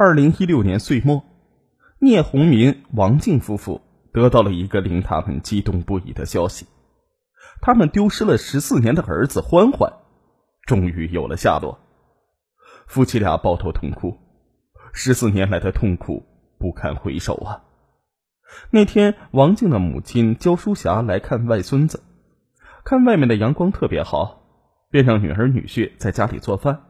二零一六年岁末，聂红民、王静夫妇得到了一个令他们激动不已的消息：他们丢失了十四年的儿子欢欢，终于有了下落。夫妻俩抱头痛哭，十四年来的痛苦不堪回首啊！那天，王静的母亲焦淑霞来看外孙子，看外面的阳光特别好，便让女儿女婿在家里做饭，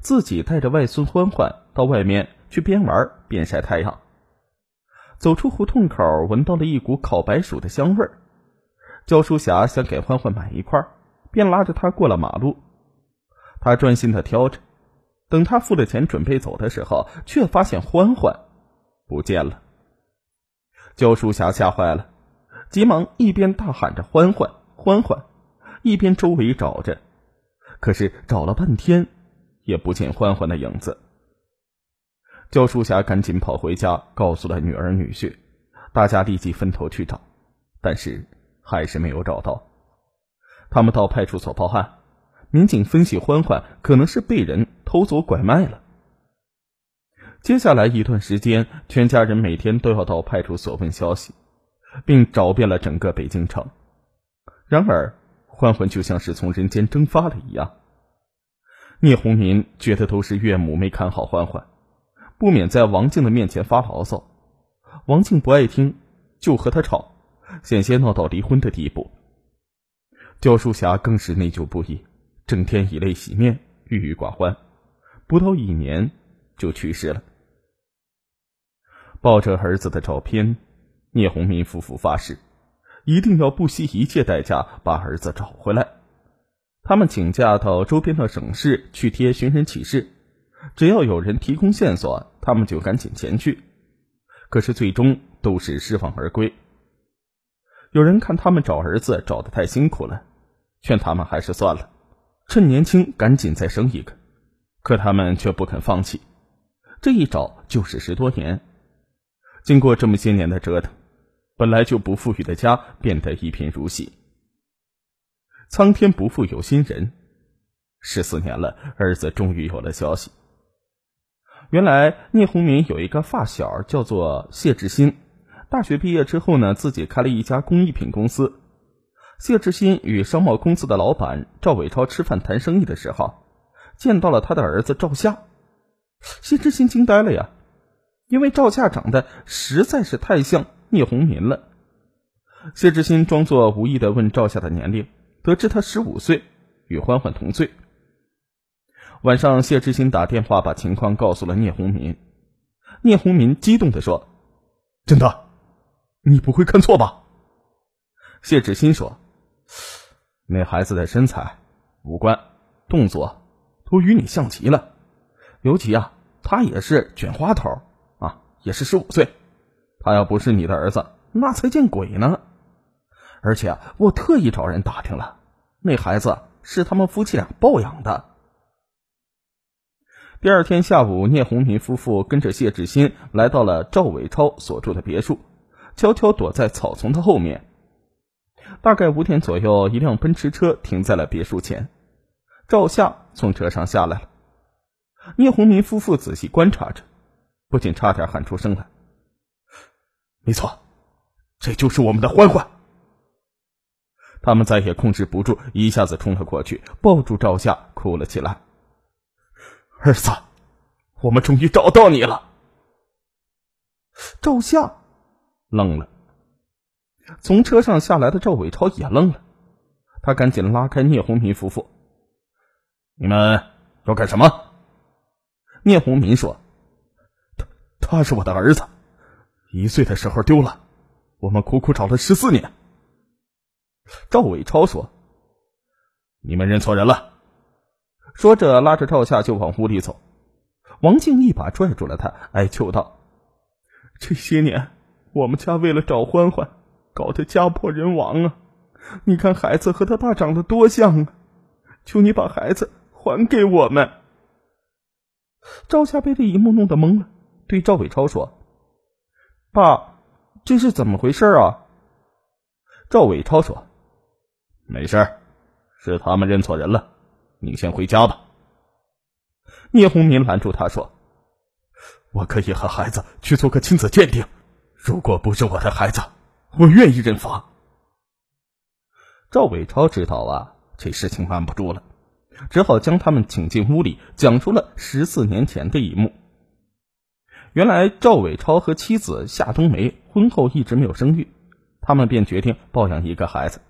自己带着外孙欢欢到外面。去边玩边晒太阳，走出胡同口，闻到了一股烤白薯的香味儿。焦淑霞想给欢欢买一块，便拉着他过了马路。他专心的挑着，等他付了钱准备走的时候，却发现欢欢不见了。焦淑霞吓坏了，急忙一边大喊着“欢欢，欢欢”，一边周围找着，可是找了半天，也不见欢欢的影子。焦淑霞赶紧跑回家，告诉了女儿女婿，大家立即分头去找，但是还是没有找到。他们到派出所报案，民警分析欢欢可能是被人偷走拐卖了。接下来一段时间，全家人每天都要到派出所问消息，并找遍了整个北京城。然而，欢欢就像是从人间蒸发了一样。聂红民觉得都是岳母没看好欢欢。不免在王静的面前发牢骚，王静不爱听，就和他吵，险些闹到离婚的地步。焦淑霞更是内疚不已，整天以泪洗面，郁郁寡欢，不到一年就去世了。抱着儿子的照片，聂红民夫妇发誓，一定要不惜一切代价把儿子找回来。他们请假到周边的省市去贴寻人启事。只要有人提供线索，他们就赶紧前去。可是最终都是失望而归。有人看他们找儿子找的太辛苦了，劝他们还是算了，趁年轻赶紧再生一个。可他们却不肯放弃，这一找就是十多年。经过这么些年的折腾，本来就不富裕的家变得一贫如洗。苍天不负有心人，十四年了，儿子终于有了消息。原来聂红民有一个发小叫做谢志新，大学毕业之后呢，自己开了一家工艺品公司。谢志新与商贸公司的老板赵伟超吃饭谈生意的时候，见到了他的儿子赵夏。谢志新惊呆了呀，因为赵夏长得实在是太像聂红民了。谢志新装作无意的问赵夏的年龄，得知他十五岁，与欢欢同岁。晚上，谢志新打电话把情况告诉了聂红民。聂红民激动的说：“真的，你不会看错吧？”谢志新说：“那孩子的身材、五官、动作都与你像极了，尤其啊，他也是卷花头啊，也是十五岁。他要不是你的儿子，那才见鬼呢！而且我特意找人打听了，那孩子是他们夫妻俩抱养的。”第二天下午，聂红民夫妇跟着谢志新来到了赵伟超所住的别墅，悄悄躲在草丛的后面。大概五点左右，一辆奔驰车停在了别墅前，赵夏从车上下来了。聂红民夫妇仔细观察着，不仅差点喊出声来：“没错，这就是我们的欢欢！”他们再也控制不住，一下子冲了过去，抱住赵夏，哭了起来。儿子，我们终于找到你了。赵夏愣了，从车上下来的赵伟超也愣了，他赶紧拉开聂红民夫妇：“你们要干什么？”聂红民说：“他他是我的儿子，一岁的时候丢了，我们苦苦找了十四年。”赵伟超说：“你们认错人了。”说着，拉着赵夏就往屋里走。王静一把拽住了他，哀求道：“这些年，我们家为了找欢欢，搞得家破人亡啊！你看孩子和他爸长得多像啊！求你把孩子还给我们。”赵夏被这一幕弄得懵了，对赵伟超说：“爸，这是怎么回事啊？”赵伟超说：“没事是他们认错人了。”你先回家吧。聂红民拦住他说：“我可以和孩子去做个亲子鉴定。如果不是我的孩子，我愿意认罚。赵伟超知道啊，这事情瞒不住了，只好将他们请进屋里，讲出了十四年前的一幕。原来赵伟超和妻子夏冬梅婚后一直没有生育，他们便决定抱养一个孩子。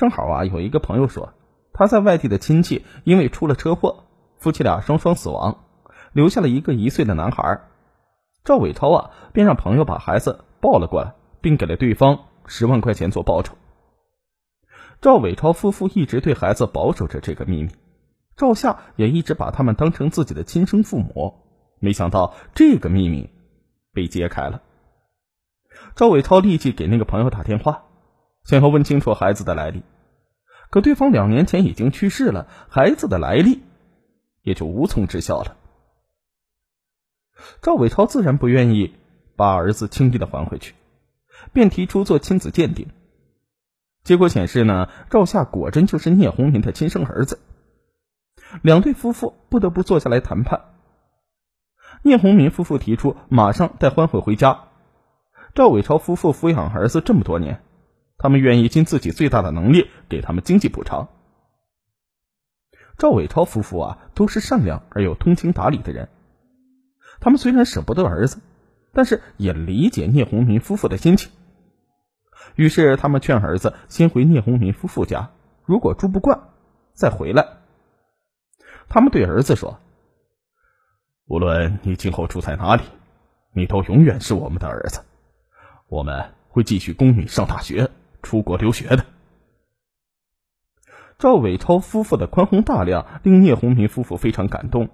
正好啊，有一个朋友说他在外地的亲戚因为出了车祸，夫妻俩双双死亡，留下了一个一岁的男孩。赵伟超啊，便让朋友把孩子抱了过来，并给了对方十万块钱做报酬。赵伟超夫妇一直对孩子保守着这个秘密，赵夏也一直把他们当成自己的亲生父母。没想到这个秘密被揭开了。赵伟超立即给那个朋友打电话，想要问清楚孩子的来历。可对方两年前已经去世了，孩子的来历也就无从知晓了。赵伟超自然不愿意把儿子轻易的还回去，便提出做亲子鉴定。结果显示呢，赵夏果真就是聂红民的亲生儿子。两对夫妇不得不坐下来谈判。聂红民夫妇提出马上带欢欢回家。赵伟超夫妇抚养儿子这么多年，他们愿意尽自己最大的能力给他们经济补偿。赵伟超夫妇啊，都是善良而又通情达理的人。他们虽然舍不得儿子，但是也理解聂红民夫妇的心情。于是他们劝儿子先回聂红民夫妇家，如果住不惯，再回来。他们对儿子说。无论你今后住在哪里，你都永远是我们的儿子。我们会继续供你上大学、出国留学的。赵伟超夫妇的宽宏大量令聂红民夫妇非常感动。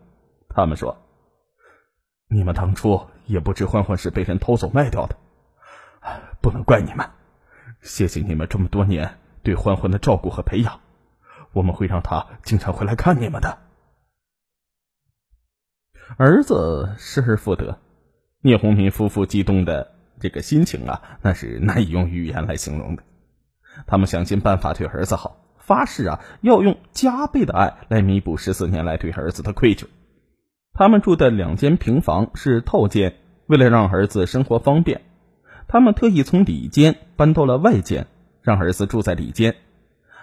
他们说：“你们当初也不知欢欢是被人偷走卖掉的，不能怪你们。谢谢你们这么多年对欢欢的照顾和培养，我们会让他经常回来看你们的。”儿子失而复得，聂红民夫妇激动的这个心情啊，那是难以用语言来形容的。他们想尽办法对儿子好，发誓啊要用加倍的爱来弥补十四年来对儿子的愧疚。他们住的两间平房是套间，为了让儿子生活方便，他们特意从里间搬到了外间，让儿子住在里间，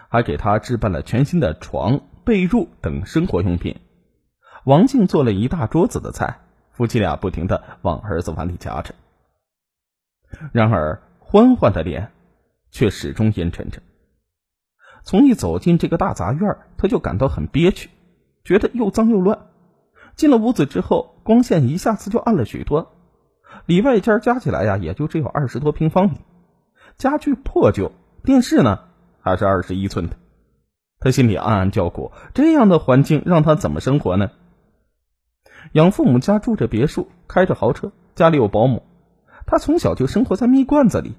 还给他置办了全新的床、被褥等生活用品。王静做了一大桌子的菜，夫妻俩不停的往儿子碗里夹着。然而，欢欢的脸却始终阴沉着。从一走进这个大杂院，他就感到很憋屈，觉得又脏又乱。进了屋子之后，光线一下子就暗了许多。里外间加起来呀，也就只有二十多平方米，家具破旧，电视呢还是二十一寸的。他心里暗暗叫苦：这样的环境让他怎么生活呢？养父母家住着别墅，开着豪车，家里有保姆。他从小就生活在蜜罐子里，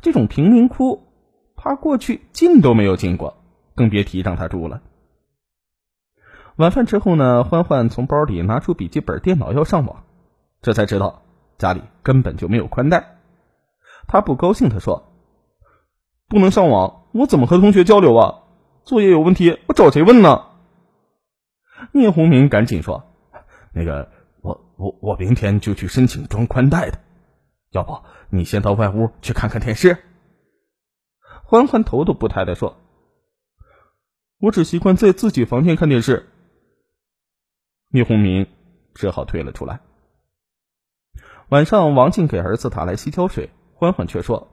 这种贫民窟，他过去进都没有进过，更别提让他住了。晚饭之后呢，欢欢从包里拿出笔记本电脑要上网，这才知道家里根本就没有宽带。他不高兴地说：“不能上网，我怎么和同学交流啊？作业有问题，我找谁问呢？”聂红明赶紧说。那个，我我我明天就去申请装宽带的，要不你先到外屋去看看电视。欢欢头都不抬的说：“我只习惯在自己房间看电视。”聂红明只好退了出来。晚上，王静给儿子打来洗脚水，欢欢却说：“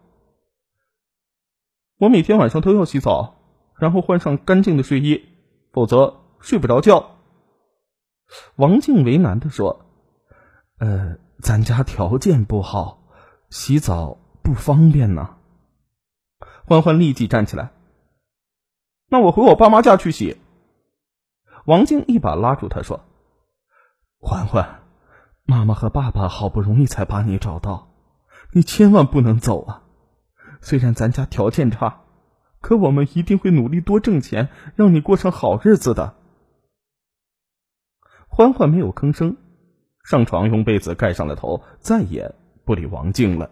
我每天晚上都要洗澡，然后换上干净的睡衣，否则睡不着觉。”王静为难的说：“呃，咱家条件不好，洗澡不方便呢。”欢欢立即站起来：“那我回我爸妈家去洗。”王静一把拉住他说：“欢欢，妈妈和爸爸好不容易才把你找到，你千万不能走啊！虽然咱家条件差，可我们一定会努力多挣钱，让你过上好日子的。”欢欢没有吭声，上床用被子盖上了头，再也不理王静了。